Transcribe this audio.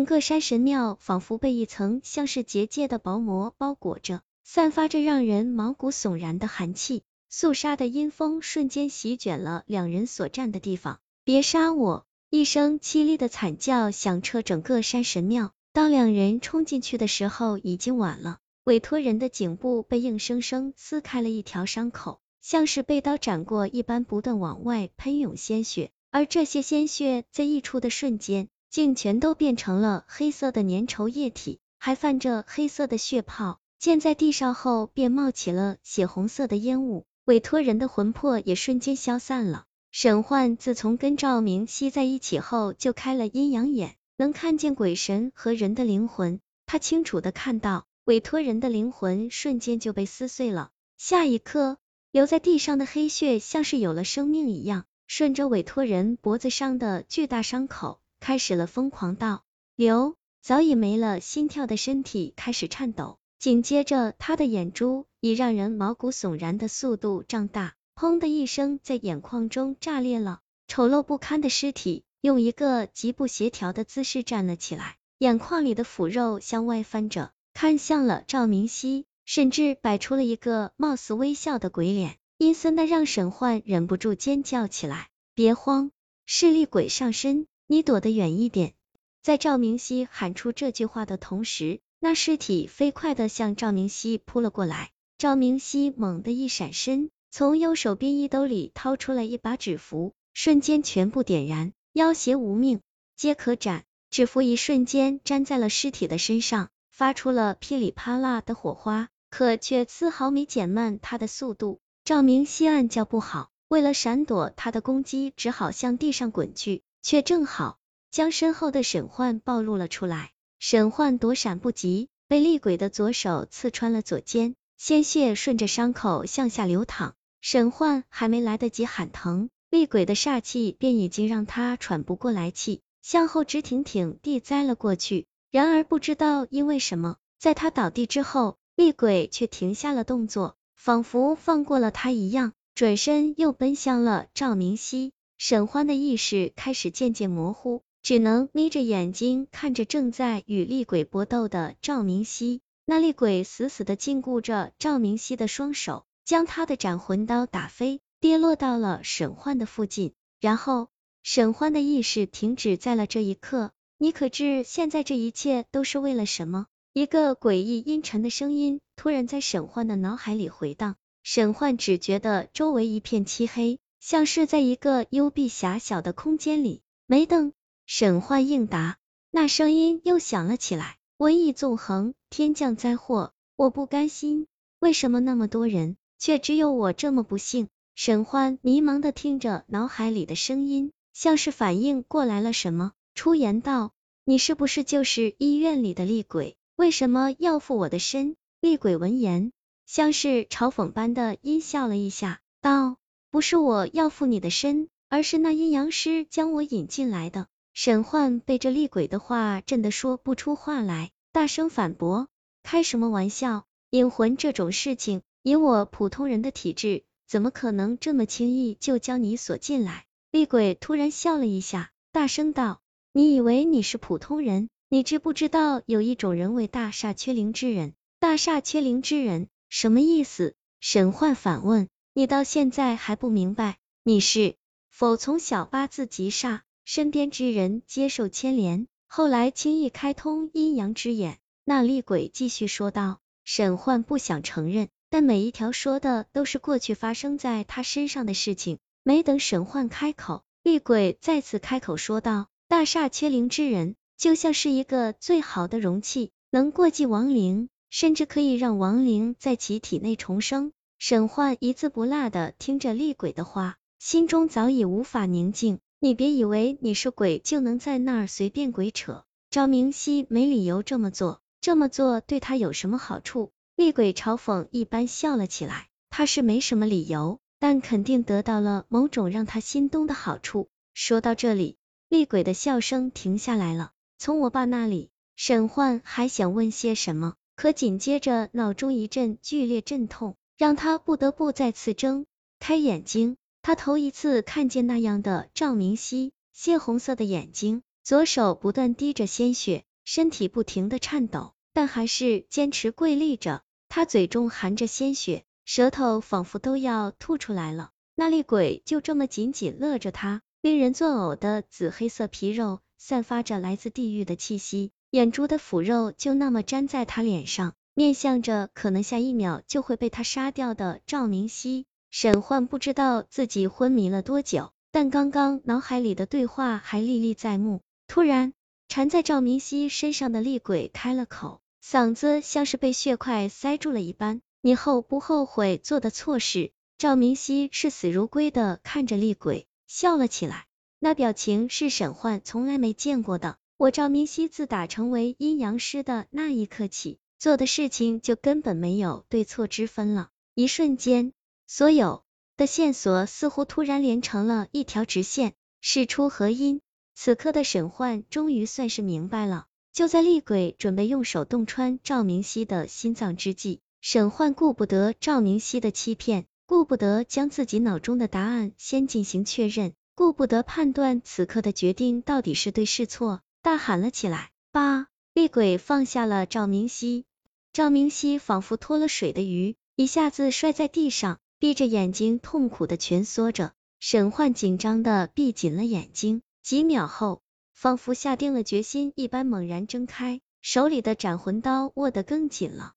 整个山神庙仿佛被一层像是结界的薄膜包裹着，散发着让人毛骨悚然的寒气。肃杀的阴风瞬间席卷了两人所站的地方。别杀我！一声凄厉的惨叫响彻整个山神庙。当两人冲进去的时候，已经晚了。委托人的颈部被硬生生撕开了一条伤口，像是被刀斩过一般，不断往外喷涌鲜血。而这些鲜血在溢出的瞬间。竟全都变成了黑色的粘稠液体，还泛着黑色的血泡。溅在地上后，便冒起了血红色的烟雾。委托人的魂魄也瞬间消散了。沈焕自从跟赵明熙在一起后，就开了阴阳眼，能看见鬼神和人的灵魂。他清楚的看到，委托人的灵魂瞬间就被撕碎了。下一刻，留在地上的黑血像是有了生命一样，顺着委托人脖子上的巨大伤口。开始了疯狂倒流，早已没了心跳的身体开始颤抖，紧接着他的眼珠以让人毛骨悚然的速度胀大，砰的一声在眼眶中炸裂了。丑陋不堪的尸体用一个极不协调的姿势站了起来，眼眶里的腐肉向外翻着，看向了赵明熙，甚至摆出了一个貌似微笑的鬼脸，阴森的让沈焕忍不住尖叫起来。别慌，是厉鬼上身。你躲得远一点！在赵明熙喊出这句话的同时，那尸体飞快的向赵明熙扑了过来。赵明熙猛地一闪身，从右手边衣兜里掏出了一把纸符，瞬间全部点燃。妖邪无命，皆可斩。纸符一瞬间粘在了尸体的身上，发出了噼里啪啦的火花，可却丝毫没减慢他的速度。赵明熙暗叫不好，为了闪躲他的攻击，只好向地上滚去。却正好将身后的沈焕暴露了出来，沈焕躲闪不及，被厉鬼的左手刺穿了左肩，鲜血顺着伤口向下流淌。沈焕还没来得及喊疼，厉鬼的煞气便已经让他喘不过来气，向后直挺挺地栽了过去。然而不知道因为什么，在他倒地之后，厉鬼却停下了动作，仿佛放过了他一样，转身又奔向了赵明熙。沈欢的意识开始渐渐模糊，只能眯着眼睛看着正在与厉鬼搏斗的赵明熙。那厉鬼死死的禁锢着赵明熙的双手，将他的斩魂刀打飞，跌落到了沈欢的附近。然后，沈欢的意识停止在了这一刻。你可知现在这一切都是为了什么？一个诡异阴沉的声音突然在沈欢的脑海里回荡。沈焕只觉得周围一片漆黑。像是在一个幽闭狭小的空间里，没等沈焕应答，那声音又响了起来：瘟疫纵横，天降灾祸，我不甘心，为什么那么多人，却只有我这么不幸？沈焕迷茫的听着脑海里的声音，像是反应过来了什么，出言道：你是不是就是医院里的厉鬼？为什么要附我的身？厉鬼闻言，像是嘲讽般的阴笑了一下，道。不是我要附你的身，而是那阴阳师将我引进来的。沈焕被这厉鬼的话震得说不出话来，大声反驳：开什么玩笑？引魂这种事情，以我普通人的体质，怎么可能这么轻易就将你锁进来？厉鬼突然笑了一下，大声道：你以为你是普通人？你知不知道有一种人为大厦缺灵之人？大厦缺灵之人什么意思？沈焕反问。你到现在还不明白？你是否从小八字极煞，身边之人接受牵连，后来轻易开通阴阳之眼？那厉鬼继续说道。沈焕不想承认，但每一条说的都是过去发生在他身上的事情。没等沈焕开口，厉鬼再次开口说道：大厦缺灵之人，就像是一个最好的容器，能过继亡灵，甚至可以让亡灵在其体内重生。沈焕一字不落的听着厉鬼的话，心中早已无法宁静。你别以为你是鬼就能在那儿随便鬼扯。赵明熙没理由这么做，这么做对他有什么好处？厉鬼嘲讽一般笑了起来。他是没什么理由，但肯定得到了某种让他心动的好处。说到这里，厉鬼的笑声停下来了。从我爸那里，沈焕还想问些什么，可紧接着脑中一阵剧烈阵痛。让他不得不再次睁开眼睛，他头一次看见那样的赵明熙，血红色的眼睛，左手不断滴着鲜血，身体不停的颤抖，但还是坚持跪立着。他嘴中含着鲜血，舌头仿佛都要吐出来了。那厉鬼就这么紧紧勒着他，令人作呕的紫黑色皮肉，散发着来自地狱的气息，眼珠的腐肉就那么粘在他脸上，面向着可能下一秒就会被他杀掉的赵明熙。沈焕不知道自己昏迷了多久，但刚刚脑海里的对话还历历在目。突然，缠在赵明熙身上的厉鬼开了口。嗓子像是被血块塞住了一般，你后不后悔做的错事？赵明熙视死如归的看着厉鬼，笑了起来，那表情是沈焕从来没见过的。我赵明熙自打成为阴阳师的那一刻起，做的事情就根本没有对错之分了。一瞬间，所有的线索似乎突然连成了一条直线，事出何因？此刻的沈焕终于算是明白了。就在厉鬼准备用手洞穿赵明熙的心脏之际，沈焕顾不得赵明熙的欺骗，顾不得将自己脑中的答案先进行确认，顾不得判断此刻的决定到底是对是错，大喊了起来：“八！”厉鬼放下了赵明熙，赵明熙仿佛脱了水的鱼，一下子摔在地上，闭着眼睛痛苦的蜷缩着。沈焕紧张的闭紧了眼睛，几秒后。仿佛下定了决心一般，猛然睁开，手里的斩魂刀握得更紧了。